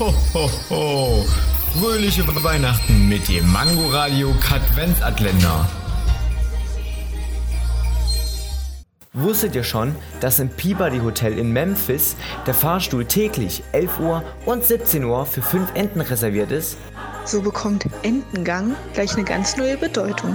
Ho, ho, ho. Fröhliche Weihnachten mit dem Mangoradio Katwenzatländer. Wusstet ihr schon, dass im Peabody Hotel in Memphis der Fahrstuhl täglich 11 Uhr und 17 Uhr für fünf Enten reserviert ist? So bekommt Entengang gleich eine ganz neue Bedeutung.